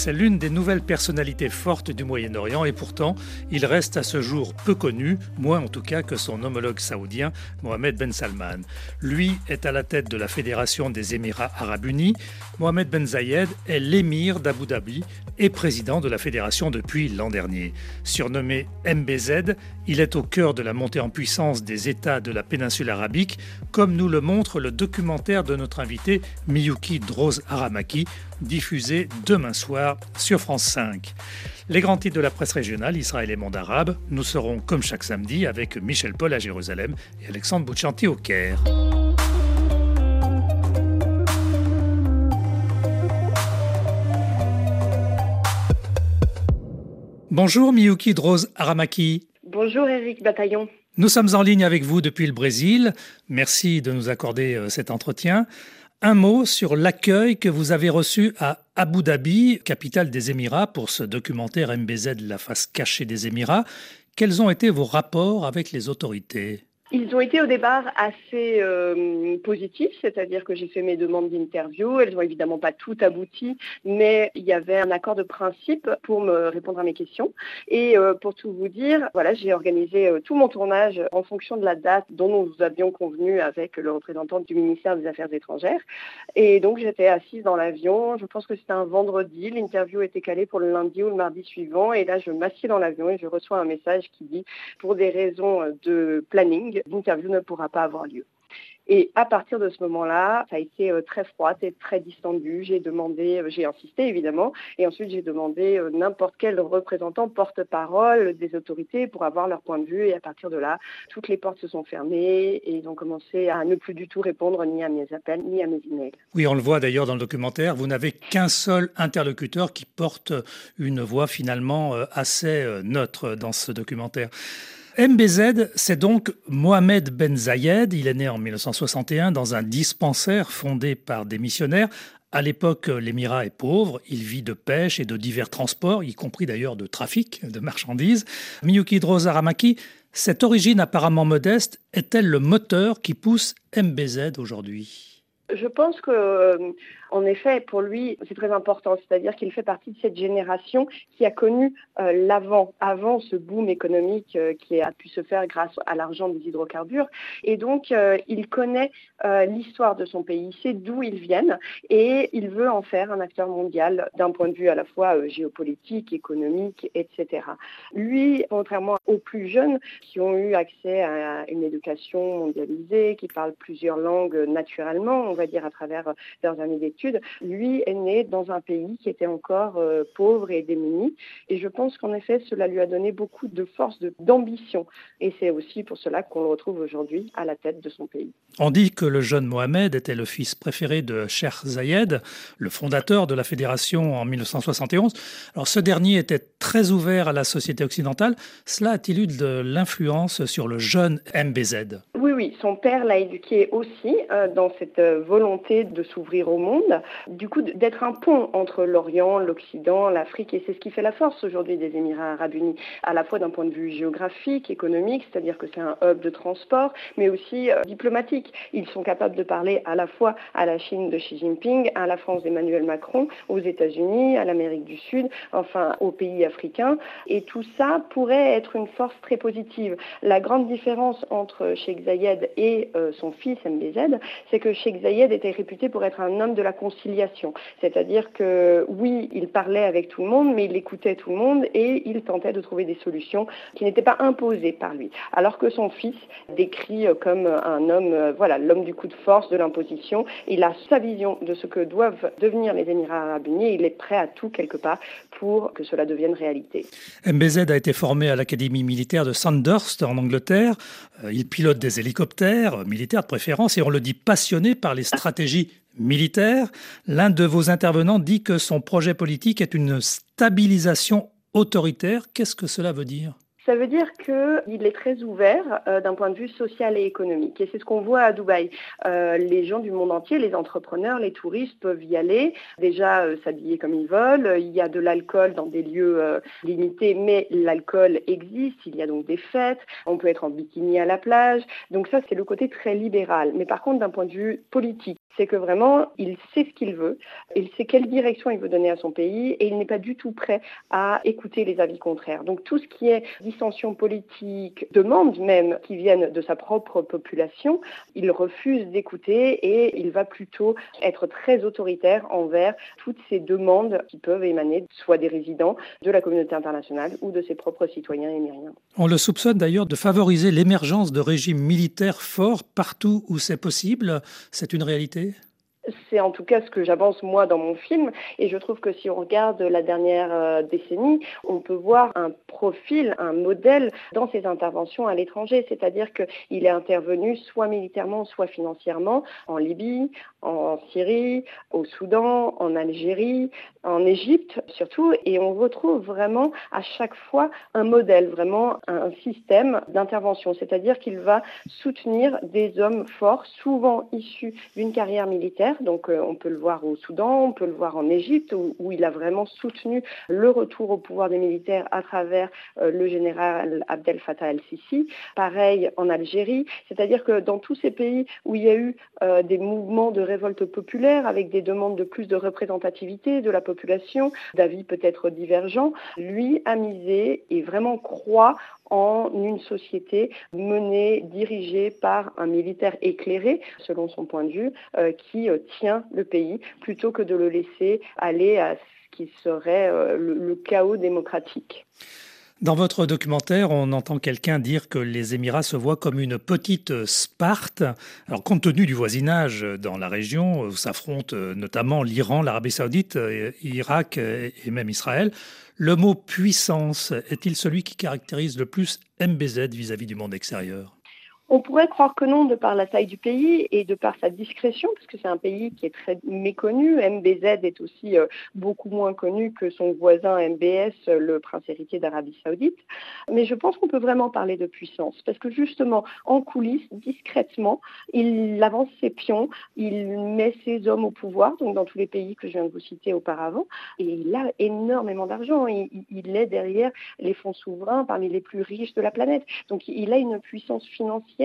C'est l'une des nouvelles personnalités fortes du Moyen-Orient et pourtant, il reste à ce jour peu connu, moins en tout cas que son homologue saoudien, Mohamed Ben Salman. Lui est à la tête de la Fédération des Émirats arabes unis. Mohamed Ben Zayed est l'émir d'Abu Dhabi et président de la fédération depuis l'an dernier. Surnommé MBZ, il est au cœur de la montée en puissance des États de la péninsule arabique, comme nous le montre le documentaire de notre invité Miyuki Droz Aramaki, diffusé demain soir sur France 5. Les grands titres de la presse régionale, Israël et monde arabe, nous serons comme chaque samedi avec Michel Paul à Jérusalem et Alexandre Bouchanti au Caire. Bonjour Miyuki Droz Aramaki. Bonjour Eric Bataillon. Nous sommes en ligne avec vous depuis le Brésil. Merci de nous accorder euh, cet entretien. Un mot sur l'accueil que vous avez reçu à Abu Dhabi, capitale des Émirats, pour ce documentaire MBZ, la face cachée des Émirats. Quels ont été vos rapports avec les autorités? Ils ont été au départ assez euh, positifs, c'est-à-dire que j'ai fait mes demandes d'interview. Elles n'ont évidemment pas toutes abouti, mais il y avait un accord de principe pour me répondre à mes questions. Et euh, pour tout vous dire, voilà, j'ai organisé euh, tout mon tournage en fonction de la date dont nous avions convenu avec le représentant du ministère des Affaires étrangères. Et donc j'étais assise dans l'avion. Je pense que c'était un vendredi. L'interview était calée pour le lundi ou le mardi suivant. Et là, je m'assieds dans l'avion et je reçois un message qui dit, pour des raisons de planning, l'interview ne pourra pas avoir lieu. Et à partir de ce moment-là, ça a été euh, très froid et très distendu. J'ai demandé, euh, j'ai insisté évidemment, et ensuite j'ai demandé euh, n'importe quel représentant porte-parole des autorités pour avoir leur point de vue. Et à partir de là, toutes les portes se sont fermées et ils ont commencé à ne plus du tout répondre ni à mes appels ni à mes emails. Oui, on le voit d'ailleurs dans le documentaire. Vous n'avez qu'un seul interlocuteur qui porte une voix finalement assez neutre dans ce documentaire. MBZ, c'est donc Mohamed Ben Zayed. Il est né en 1961 dans un dispensaire fondé par des missionnaires. À l'époque, l'émirat est pauvre, il vit de pêche et de divers transports, y compris d'ailleurs de trafic de marchandises. Miyuki Drozaramaki, cette origine apparemment modeste est-elle le moteur qui pousse MBZ aujourd'hui? Je pense que en effet, pour lui, c'est très important, c'est-à-dire qu'il fait partie de cette génération qui a connu euh, l'avant, avant ce boom économique euh, qui a pu se faire grâce à l'argent des hydrocarbures. Et donc, euh, il connaît l'histoire de son pays, il sait d'où ils viennent et il veut en faire un acteur mondial d'un point de vue à la fois géopolitique, économique, etc. Lui, contrairement aux plus jeunes qui ont eu accès à une éducation mondialisée, qui parlent plusieurs langues naturellement, on va dire à travers leurs années d'études, lui est né dans un pays qui était encore euh, pauvre et démuni. Et je pense qu'en effet, cela lui a donné beaucoup de force, d'ambition. Et c'est aussi pour cela qu'on le retrouve aujourd'hui à la tête de son pays. On dit que le jeune Mohamed était le fils préféré de Sheikh Zayed, le fondateur de la fédération en 1971. Alors ce dernier était très ouvert à la société occidentale. Cela a-t-il eu de l'influence sur le jeune MBZ Oui, oui. Son père l'a éduqué aussi euh, dans cette euh, volonté de s'ouvrir au monde du coup d'être un pont entre l'Orient, l'Occident, l'Afrique, et c'est ce qui fait la force aujourd'hui des Émirats arabes unis, à la fois d'un point de vue géographique, économique, c'est-à-dire que c'est un hub de transport, mais aussi euh, diplomatique. Ils sont capables de parler à la fois à la Chine de Xi Jinping, à la France d'Emmanuel Macron, aux États-Unis, à l'Amérique du Sud, enfin aux pays africains, et tout ça pourrait être une force très positive. La grande différence entre Sheikh Zayed et euh, son fils MBZ, c'est que Sheikh Zayed était réputé pour être un homme de la conciliation. C'est-à-dire que oui, il parlait avec tout le monde, mais il écoutait tout le monde et il tentait de trouver des solutions qui n'étaient pas imposées par lui. Alors que son fils décrit comme un homme, euh, voilà, l'homme du coup de force, de l'imposition. Il a sa vision de ce que doivent devenir les Émirats arabes unis et il est prêt à tout quelque part pour que cela devienne réalité. MBZ a été formé à l'Académie militaire de Sandhurst en Angleterre. Euh, il pilote des hélicoptères, militaires de préférence, et on le dit passionné par les stratégies militaire. L'un de vos intervenants dit que son projet politique est une stabilisation autoritaire. Qu'est-ce que cela veut dire? Ça veut dire qu'il est très ouvert euh, d'un point de vue social et économique. Et c'est ce qu'on voit à Dubaï. Euh, les gens du monde entier, les entrepreneurs, les touristes peuvent y aller, déjà euh, s'habiller comme ils veulent. Il y a de l'alcool dans des lieux limités, mais l'alcool existe. Il y a donc des fêtes. On peut être en bikini à la plage. Donc ça, c'est le côté très libéral. Mais par contre, d'un point de vue politique, c'est que vraiment, il sait ce qu'il veut, il sait quelle direction il veut donner à son pays et il n'est pas du tout prêt à écouter les avis contraires. Donc tout ce qui est dissension politique, demande même qui viennent de sa propre population, il refuse d'écouter et il va plutôt être très autoritaire envers toutes ces demandes qui peuvent émaner soit des résidents de la communauté internationale ou de ses propres citoyens émiriens. On le soupçonne d'ailleurs de favoriser l'émergence de régimes militaires forts partout où c'est possible. C'est une réalité c'est en tout cas ce que j'avance moi dans mon film. Et je trouve que si on regarde la dernière euh, décennie, on peut voir un profil, un modèle dans ses interventions à l'étranger. C'est-à-dire qu'il est intervenu soit militairement, soit financièrement en Libye, en Syrie, au Soudan, en Algérie, en Égypte surtout. Et on retrouve vraiment à chaque fois un modèle, vraiment un système d'intervention. C'est-à-dire qu'il va soutenir des hommes forts, souvent issus d'une carrière militaire donc euh, on peut le voir au Soudan, on peut le voir en Égypte, où, il a vraiment soutenu le retour au pouvoir des militaires à travers euh, le général Abdel Fattah el-Sisi. Pareil en Algérie, c'est-à-dire que dans tous ces pays où il y a eu euh, des mouvements de révolte populaire avec des demandes de plus de représentativité de la population, d'avis peut-être divergents, lui a misé et vraiment croit en une société menée, dirigée par un militaire éclairé, selon son point de vue, euh, qui euh, tient le pays, plutôt que de le laisser aller à ce qui serait euh, le, chaos démocratique. Dans votre documentaire, on entend quelqu'un dire que les Émirats se voient comme une petite Sparte. Alors, compte tenu du voisinage dans la région, où s'affrontent notamment l'Iran, l'Arabie saoudite, l'Irak et même Israël, le mot puissance est-il celui qui caractérise le plus MBZ vis-à-vis du monde extérieur? On pourrait croire que non, de par la taille du pays et de par sa discrétion, parce que c'est un pays qui est très méconnu. MBZ est aussi euh, beaucoup moins connu que son voisin MBS, le prince héritier d'Arabie saoudite. Mais je pense qu'on peut vraiment parler de puissance, parce que justement, en coulisses, discrètement, il avance ses pions, il met ses hommes au pouvoir, donc dans tous les pays que je viens de vous citer auparavant, et il a énormément d'argent. Il est derrière les fonds souverains parmi les plus riches de la planète. Donc il a une puissance financière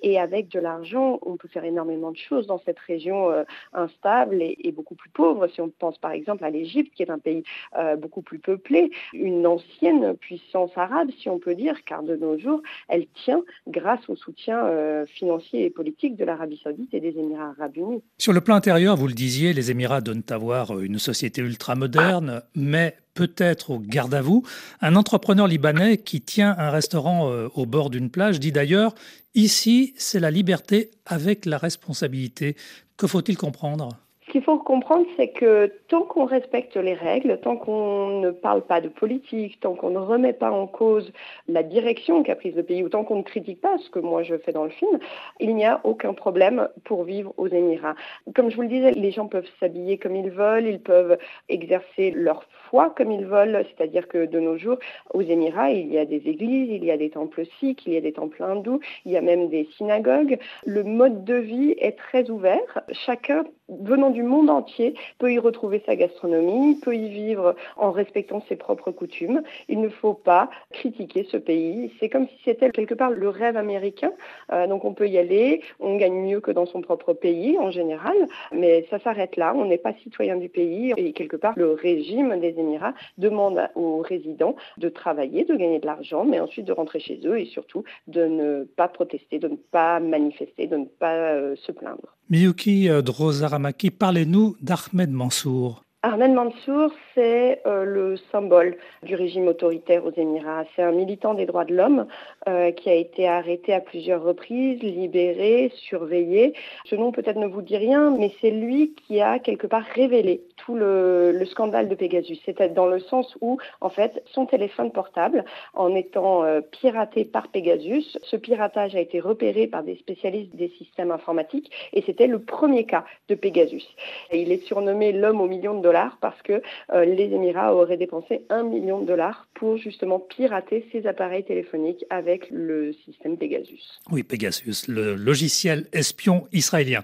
et avec de l'argent, on peut faire énormément de choses dans cette région euh, instable et, beaucoup plus pauvre. Si on pense par exemple à l'Égypte, qui est un pays euh, beaucoup plus peuplé, une ancienne puissance arabe, si on peut dire, car de nos jours, elle tient grâce au soutien euh, financier et politique de l'Arabie saoudite et des Émirats arabes unis. Sur le plan intérieur, vous le disiez, les Émirats donnent avoir une société ultra-moderne, mais peut-être au garde à vous. Un entrepreneur libanais qui tient un restaurant euh, au bord d'une plage dit d'ailleurs Ici, c'est la liberté avec la responsabilité. Que faut-il comprendre? Qu'il faut comprendre, c'est que tant qu'on respecte les règles, tant qu'on ne parle pas de politique, tant qu'on ne remet pas en cause la direction qu'a prise le pays, ou tant qu'on ne critique pas ce que moi je fais dans le film, il n'y a aucun problème pour vivre aux Émirats. Comme je vous le disais, les gens peuvent s'habiller comme ils veulent, ils peuvent exercer leur foi comme ils veulent, c'est-à-dire que de nos jours, aux Émirats, il y a des églises, il y a des temples sikhs, il y a des temples hindous, il y a même des synagogues. Le mode de vie est très ouvert. Chacun venant du monde entier peut y retrouver sa gastronomie, peut y vivre en respectant ses propres coutumes. Il ne faut pas critiquer ce pays. C'est comme si c'était quelque part le rêve américain. Euh, donc on peut y aller, on gagne mieux que dans son propre pays en général, mais ça s'arrête là. On n'est pas citoyen du pays et quelque part le régime des Émirats demande aux résidents de travailler, de gagner de l'argent, mais ensuite de rentrer chez eux et surtout de ne pas protester, de ne pas manifester, de ne pas euh, se plaindre. Miyuki euh, Drozaramaki, parlez-nous d'Ahmed Mansour. Ahmed Mansour, c'est euh, le symbole du régime autoritaire aux Émirats. C'est un militant des droits de l'homme euh, qui a été arrêté à plusieurs reprises, libéré, surveillé. Ce nom peut-être ne vous dit rien, mais c'est lui qui a quelque part révélé tout le, scandale de Pegasus. C'était dans le sens où, en fait, son téléphone portable, en étant euh, piraté par Pegasus, ce piratage a été repéré par des spécialistes des systèmes informatiques et c'était le premier cas de Pegasus. Il est surnommé l'homme au million de dollars parce que euh, les Émirats auraient dépensé un million de dollars pour justement pirater ces appareils téléphoniques avec le système Pegasus. Oui, Pegasus, le logiciel espion israélien.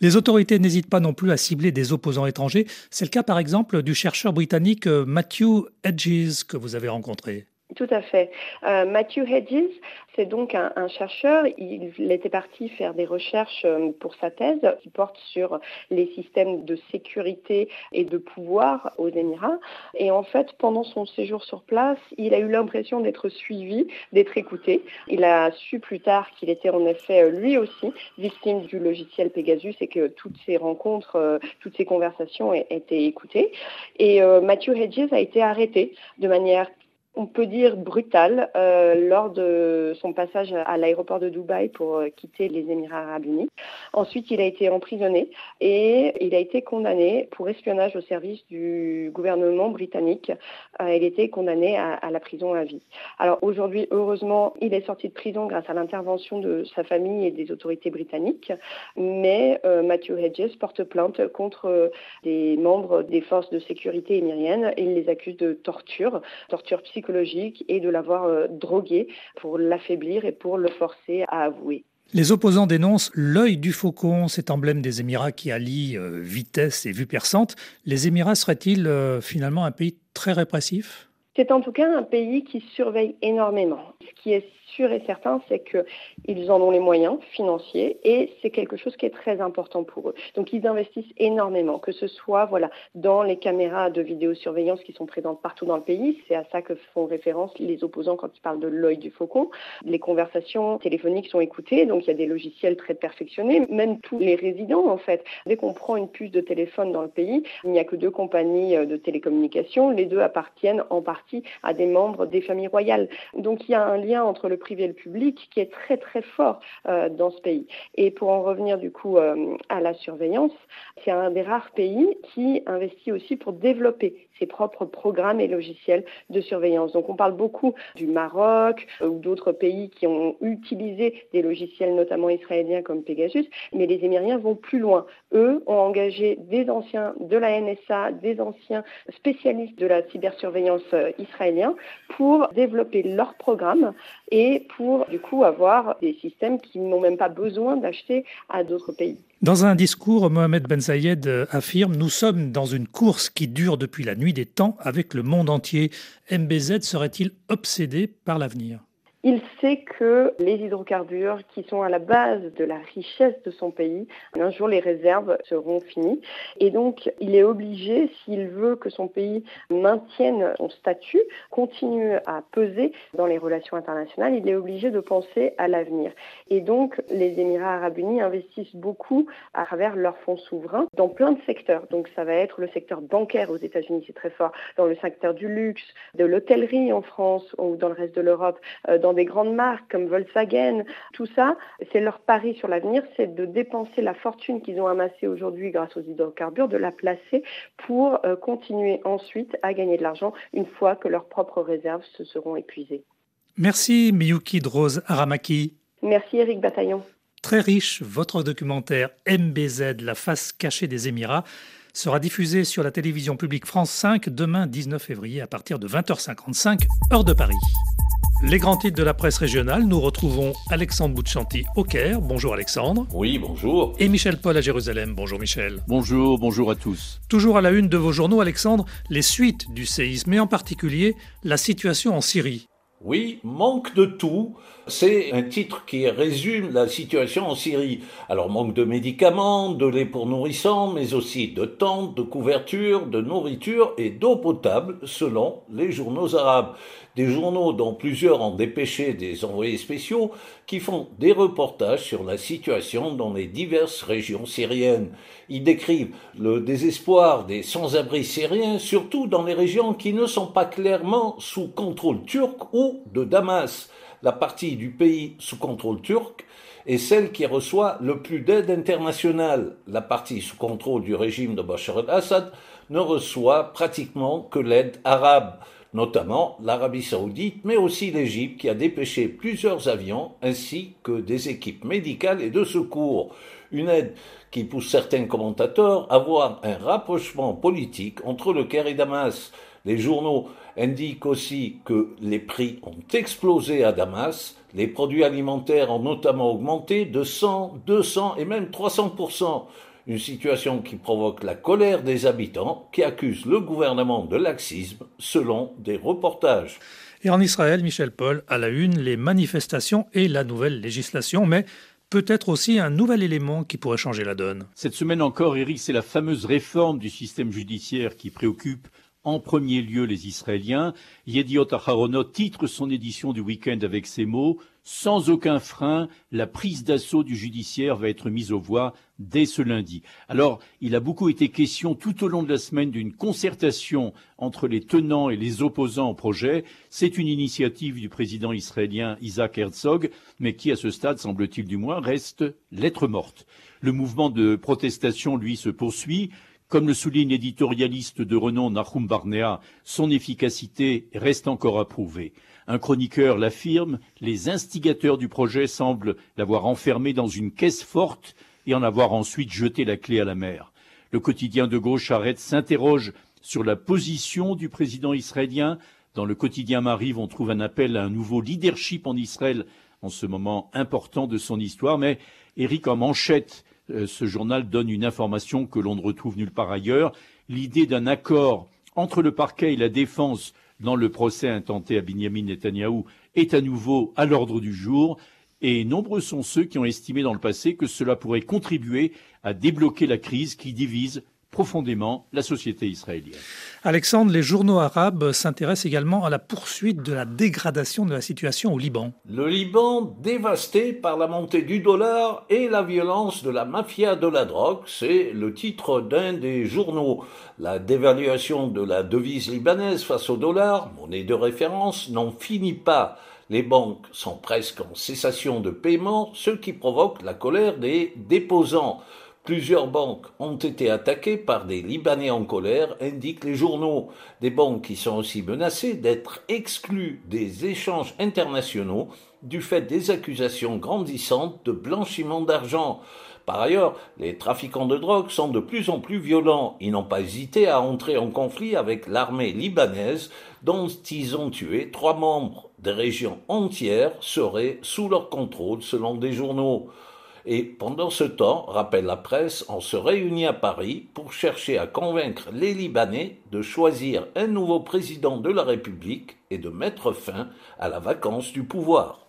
Les autorités n'hésitent pas non plus à cibler des opposants étrangers. C'est le cas par exemple du chercheur britannique euh, Matthew Hedges que vous avez rencontré. Tout à fait. Euh, Matthew Hedges, c'est donc un, chercheur. Il, était parti faire des recherches euh, pour sa thèse qui porte sur les systèmes de sécurité et de pouvoir aux Émirats. Et en fait, pendant son séjour sur place, il a eu l'impression d'être suivi, d'être écouté. Il a su plus tard qu'il était en effet lui aussi victime du logiciel Pegasus et que toutes ces rencontres, euh, toutes ces conversations étaient écoutées. Et Matthew Hedges a été arrêté de manière on peut dire brutal euh, lors de son passage à l'aéroport de Dubaï pour euh, quitter les Émirats arabes unis. Ensuite, il a été emprisonné et il a été condamné pour espionnage au service du gouvernement britannique. Euh, il était condamné à, la prison à vie. Alors aujourd'hui, heureusement, il est sorti de prison grâce à l'intervention de sa famille et des autorités britanniques, mais Matthew Hedges porte plainte contre des membres des forces de sécurité émiriennes et il les accuse de torture, torture psychologique et de l'avoir euh, drogué pour l'affaiblir et pour le forcer à avouer. Les opposants dénoncent l'œil du faucon, cet emblème des Émirats qui allie euh, vitesse et vue perçante. Les Émirats seraient-ils euh, finalement un pays très répressif? C'est en tout cas un pays qui surveille énormément. Ce qui est sûr et certain, c'est qu'ils en ont les moyens financiers et c'est quelque chose qui est très important pour eux. Donc ils investissent énormément, que ce soit voilà, dans les caméras de vidéosurveillance qui sont présentes partout dans le pays. C'est à ça que font référence les opposants quand ils parlent de l'œil du faucon. Les conversations téléphoniques sont écoutées, donc il y a des logiciels très perfectionnés. Même tous les résidents, en fait, dès qu'on prend une puce de téléphone dans le pays, il n'y a que deux compagnies euh, de télécommunications. Les deux appartiennent en partie à des membres des familles royales. Donc il y a un lien entre le privé et le public qui est très très fort euh, dans ce pays. Et pour en revenir du coup euh, à la surveillance, c'est un des rares pays qui investit aussi pour développer ses propres programmes et logiciels de surveillance. Donc on parle beaucoup du Maroc euh, ou d'autres pays qui ont utilisé des logiciels notamment israéliens comme Pegasus, mais les Émiriens vont plus loin. Eux ont engagé des anciens de la NSA, des anciens spécialistes de la cybersurveillance israélien pour développer leurs programmes et pour du coup avoir des systèmes qui n'ont même pas besoin d'acheter à d'autres pays. Dans un discours, Mohamed Ben Zayed affirme Nous sommes dans une course qui dure depuis la nuit des temps avec le monde entier. MBZ serait-il obsédé par l'avenir? Il sait que les hydrocarbures qui sont à la base de la richesse de son pays, un jour les réserves seront finies. Et donc, il est obligé, s'il veut que son pays maintienne son statut, continue à peser dans les relations internationales, il est obligé de penser à l'avenir. Et donc, les Émirats arabes unis investissent beaucoup à travers leurs fonds souverains dans plein de secteurs. Donc, ça va être le secteur bancaire aux États-Unis, c'est très fort, dans le secteur du luxe, de l'hôtellerie en France ou dans le reste de l'Europe, euh, dans des grandes marques comme Volkswagen, tout ça, c'est leur pari sur l'avenir, c'est de dépenser la fortune qu'ils ont amassée aujourd'hui grâce aux hydrocarbures, de la placer pour euh, continuer ensuite à gagner de l'argent une fois que leurs propres réserves se seront épuisées. Merci Miyuki Drose Aramaki. Merci Eric Bataillon. Très riche, votre documentaire MBZ, la face cachée des Émirats, sera diffusé sur la télévision publique France 5 demain 19 février à partir de 20h55, heure de Paris. Les grands titres de la presse régionale, nous retrouvons Alexandre Bouchanti au Caire. Bonjour Alexandre. Oui, bonjour. Et Michel Paul à Jérusalem. Bonjour Michel. Bonjour, bonjour à tous. Toujours à la une de vos journaux, Alexandre, les suites du séisme et en particulier la situation en Syrie. Oui, manque de tout. C'est un titre qui résume la situation en Syrie. Alors manque de médicaments, de lait pour nourrissants, mais aussi de tentes, de couvertures, de nourriture et d'eau potable, selon les journaux arabes des journaux dont plusieurs ont dépêché des envoyés spéciaux qui font des reportages sur la situation dans les diverses régions syriennes. Ils décrivent le désespoir des sans-abri syriens, surtout dans les régions qui ne sont pas clairement sous contrôle turc ou de Damas. La partie du pays sous contrôle turc est celle qui reçoit le plus d'aide internationale. La partie sous contrôle du régime de Bachar el-Assad ne reçoit pratiquement que l'aide arabe notamment l'Arabie saoudite, mais aussi l'Égypte qui a dépêché plusieurs avions ainsi que des équipes médicales et de secours. Une aide qui pousse certains commentateurs à voir un rapprochement politique entre le Caire et Damas. Les journaux indiquent aussi que les prix ont explosé à Damas, les produits alimentaires ont notamment augmenté de 100, 200 et même 300% une situation qui provoque la colère des habitants qui accusent le gouvernement de laxisme selon des reportages. Et en Israël, Michel Paul, à la une, les manifestations et la nouvelle législation, mais peut-être aussi un nouvel élément qui pourrait changer la donne. Cette semaine encore, Eric, c'est la fameuse réforme du système judiciaire qui préoccupe en premier lieu les Israéliens. Yediot Aharonot titre son édition du week-end avec ces mots Sans aucun frein, la prise d'assaut du judiciaire va être mise aux voix dès ce lundi. Alors, il a beaucoup été question tout au long de la semaine d'une concertation entre les tenants et les opposants au projet. C'est une initiative du président israélien Isaac Herzog, mais qui, à ce stade, semble-t-il du moins, reste lettre morte. Le mouvement de protestation, lui, se poursuit. Comme le souligne l'éditorialiste de renom Nahum Barnea, son efficacité reste encore à prouver. Un chroniqueur l'affirme, les instigateurs du projet semblent l'avoir enfermé dans une caisse forte et en avoir ensuite jeté la clé à la mer. Le quotidien de gauche arrête s'interroge sur la position du président israélien. Dans le quotidien Mariv, on trouve un appel à un nouveau leadership en Israël en ce moment important de son histoire, mais Eric en manchette ce journal donne une information que l'on ne retrouve nulle part ailleurs, l'idée d'un accord entre le parquet et la défense dans le procès intenté à Benjamin Netanyahou est à nouveau à l'ordre du jour, et nombreux sont ceux qui ont estimé dans le passé que cela pourrait contribuer à débloquer la crise qui divise profondément la société israélienne. Alexandre, les journaux arabes s'intéressent également à la poursuite de la dégradation de la situation au Liban. Le Liban dévasté par la montée du dollar et la violence de la mafia de la drogue, c'est le titre d'un des journaux. La dévaluation de la devise libanaise face au dollar, monnaie de référence, n'en finit pas. Les banques sont presque en cessation de paiement, ce qui provoque la colère des déposants. Plusieurs banques ont été attaquées par des Libanais en colère, indiquent les journaux. Des banques qui sont aussi menacées d'être exclues des échanges internationaux du fait des accusations grandissantes de blanchiment d'argent. Par ailleurs, les trafiquants de drogue sont de plus en plus violents. Ils n'ont pas hésité à entrer en conflit avec l'armée libanaise, dont ils ont tué trois membres. Des régions entières seraient sous leur contrôle, selon des journaux. Et pendant ce temps, rappelle la presse, on se réunit à Paris pour chercher à convaincre les Libanais de choisir un nouveau président de la République et de mettre fin à la vacance du pouvoir.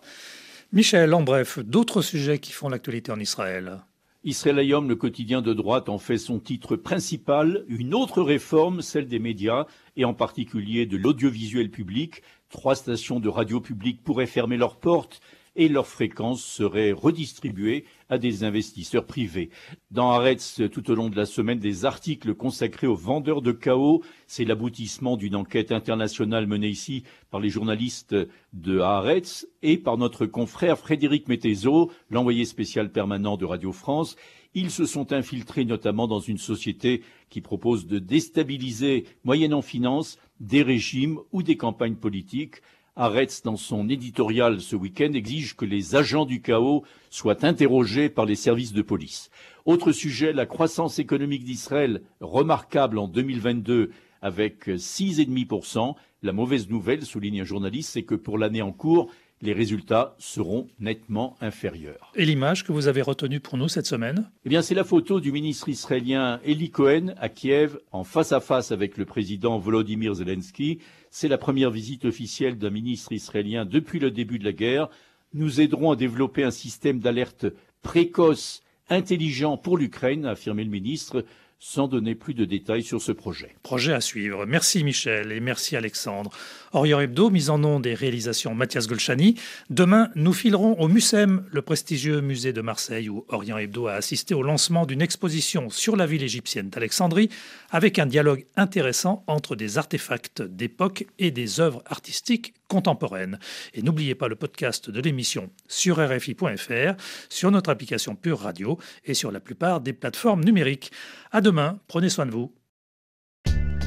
Michel, en bref, d'autres sujets qui font l'actualité en Israël. Israël Ayom, le quotidien de droite, en fait son titre principal. Une autre réforme, celle des médias, et en particulier de l'audiovisuel public. Trois stations de radio publique pourraient fermer leurs portes et leurs fréquences seraient redistribuées à des investisseurs privés. Dans Haaretz, tout au long de la semaine, des articles consacrés aux vendeurs de chaos. C'est l'aboutissement d'une enquête internationale menée ici par les journalistes de Haaretz et par notre confrère Frédéric Mettezo, l'envoyé spécial permanent de Radio France. Ils se sont infiltrés notamment dans une société qui propose de déstabiliser, moyennant finance, des régimes ou des campagnes politiques Aretz, dans son éditorial ce week-end, exige que les agents du chaos soient interrogés par les services de police. Autre sujet, la croissance économique d'Israël, remarquable en 2022 avec 6,5%. La mauvaise nouvelle, souligne un journaliste, c'est que pour l'année en cours, les résultats seront nettement inférieurs. Et l'image que vous avez retenue pour nous cette semaine? Eh bien, c'est la photo du ministre israélien Eli Cohen à Kiev, en face à face avec le président Volodymyr Zelensky. C'est la première visite officielle d'un ministre israélien depuis le début de la guerre. Nous aiderons à développer un système d'alerte précoce, intelligent pour l'Ukraine, a affirmé le ministre sans donner plus de détails sur ce projet. Projet à suivre. Merci Michel et merci Alexandre. Orient Hebdo, mise en nom des réalisations Mathias Golchani. Demain, nous filerons au MUSEM, le prestigieux musée de Marseille, où Orient Hebdo a assisté au lancement d'une exposition sur la ville égyptienne d'Alexandrie, avec un dialogue intéressant entre des artefacts d'époque et des œuvres artistiques contemporaines. Et n'oubliez pas le podcast de l'émission sur RFI.fr, sur notre application Pure Radio et sur la plupart des plateformes numériques. À demain, prenez soin de vous.